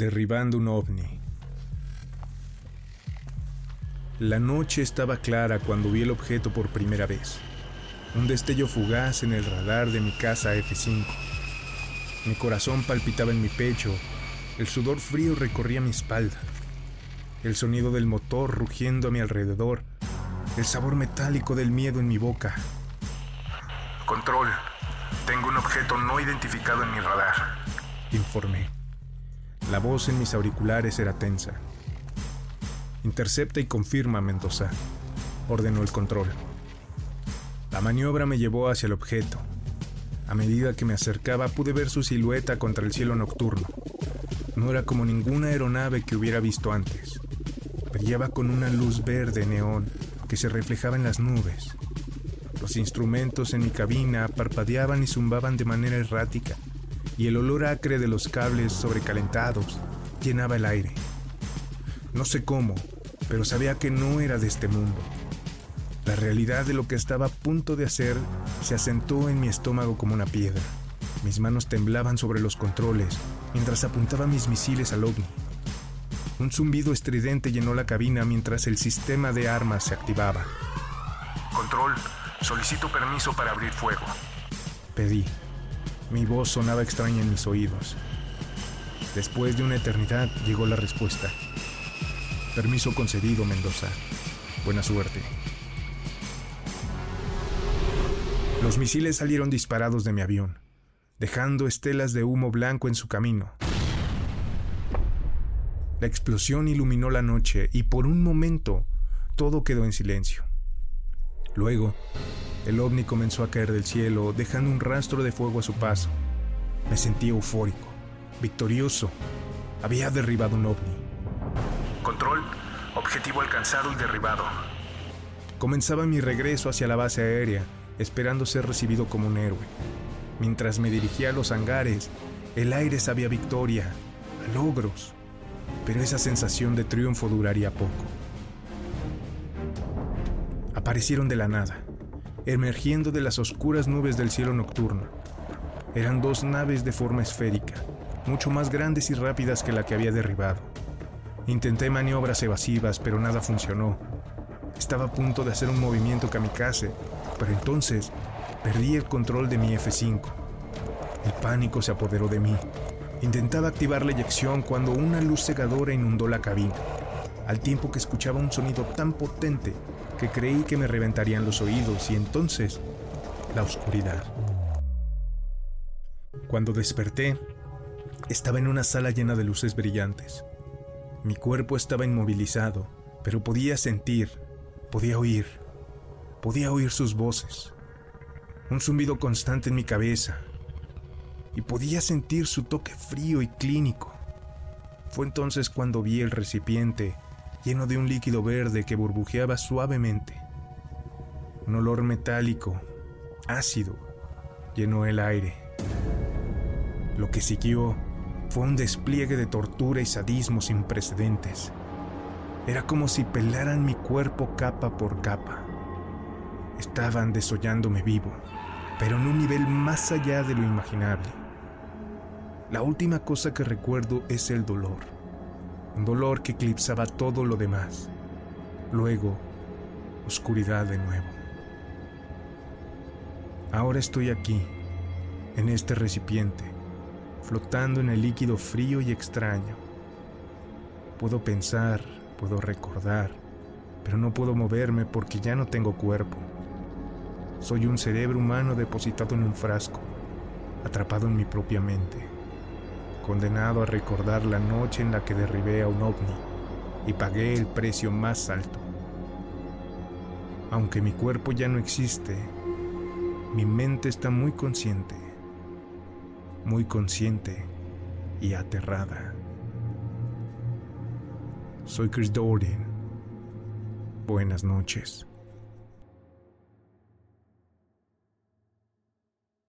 Derribando un ovni. La noche estaba clara cuando vi el objeto por primera vez. Un destello fugaz en el radar de mi casa F5. Mi corazón palpitaba en mi pecho, el sudor frío recorría mi espalda, el sonido del motor rugiendo a mi alrededor, el sabor metálico del miedo en mi boca. Control, tengo un objeto no identificado en mi radar, informé. La voz en mis auriculares era tensa. Intercepta y confirma, Mendoza, ordenó el control. La maniobra me llevó hacia el objeto. A medida que me acercaba pude ver su silueta contra el cielo nocturno. No era como ninguna aeronave que hubiera visto antes. Brillaba con una luz verde neón que se reflejaba en las nubes. Los instrumentos en mi cabina parpadeaban y zumbaban de manera errática y el olor acre de los cables sobrecalentados llenaba el aire. No sé cómo, pero sabía que no era de este mundo. La realidad de lo que estaba a punto de hacer se asentó en mi estómago como una piedra. Mis manos temblaban sobre los controles mientras apuntaba mis misiles al ovni. Un zumbido estridente llenó la cabina mientras el sistema de armas se activaba. Control, solicito permiso para abrir fuego. Pedí. Mi voz sonaba extraña en mis oídos. Después de una eternidad llegó la respuesta. Permiso concedido, Mendoza. Buena suerte. Los misiles salieron disparados de mi avión, dejando estelas de humo blanco en su camino. La explosión iluminó la noche y por un momento todo quedó en silencio. Luego, el ovni comenzó a caer del cielo, dejando un rastro de fuego a su paso. Me sentí eufórico, victorioso. Había derribado un ovni. Control, objetivo alcanzado y derribado. Comenzaba mi regreso hacia la base aérea, esperando ser recibido como un héroe. Mientras me dirigía a los hangares, el aire sabía victoria, a logros, pero esa sensación de triunfo duraría poco. Aparecieron de la nada emergiendo de las oscuras nubes del cielo nocturno. Eran dos naves de forma esférica, mucho más grandes y rápidas que la que había derribado. Intenté maniobras evasivas, pero nada funcionó. Estaba a punto de hacer un movimiento kamikaze, pero entonces perdí el control de mi F5. El pánico se apoderó de mí. Intentaba activar la eyección cuando una luz cegadora inundó la cabina, al tiempo que escuchaba un sonido tan potente que creí que me reventarían los oídos y entonces la oscuridad. Cuando desperté, estaba en una sala llena de luces brillantes. Mi cuerpo estaba inmovilizado, pero podía sentir, podía oír, podía oír sus voces. Un zumbido constante en mi cabeza. Y podía sentir su toque frío y clínico. Fue entonces cuando vi el recipiente lleno de un líquido verde que burbujeaba suavemente. Un olor metálico, ácido, llenó el aire. Lo que siguió fue un despliegue de tortura y sadismo sin precedentes. Era como si pelaran mi cuerpo capa por capa. Estaban desollándome vivo, pero en un nivel más allá de lo imaginable. La última cosa que recuerdo es el dolor un dolor que eclipsaba todo lo demás. Luego, oscuridad de nuevo. Ahora estoy aquí, en este recipiente, flotando en el líquido frío y extraño. Puedo pensar, puedo recordar, pero no puedo moverme porque ya no tengo cuerpo. Soy un cerebro humano depositado en un frasco, atrapado en mi propia mente condenado a recordar la noche en la que derribé a un ovni y pagué el precio más alto. Aunque mi cuerpo ya no existe, mi mente está muy consciente, muy consciente y aterrada. Soy Chris Dorian. Buenas noches.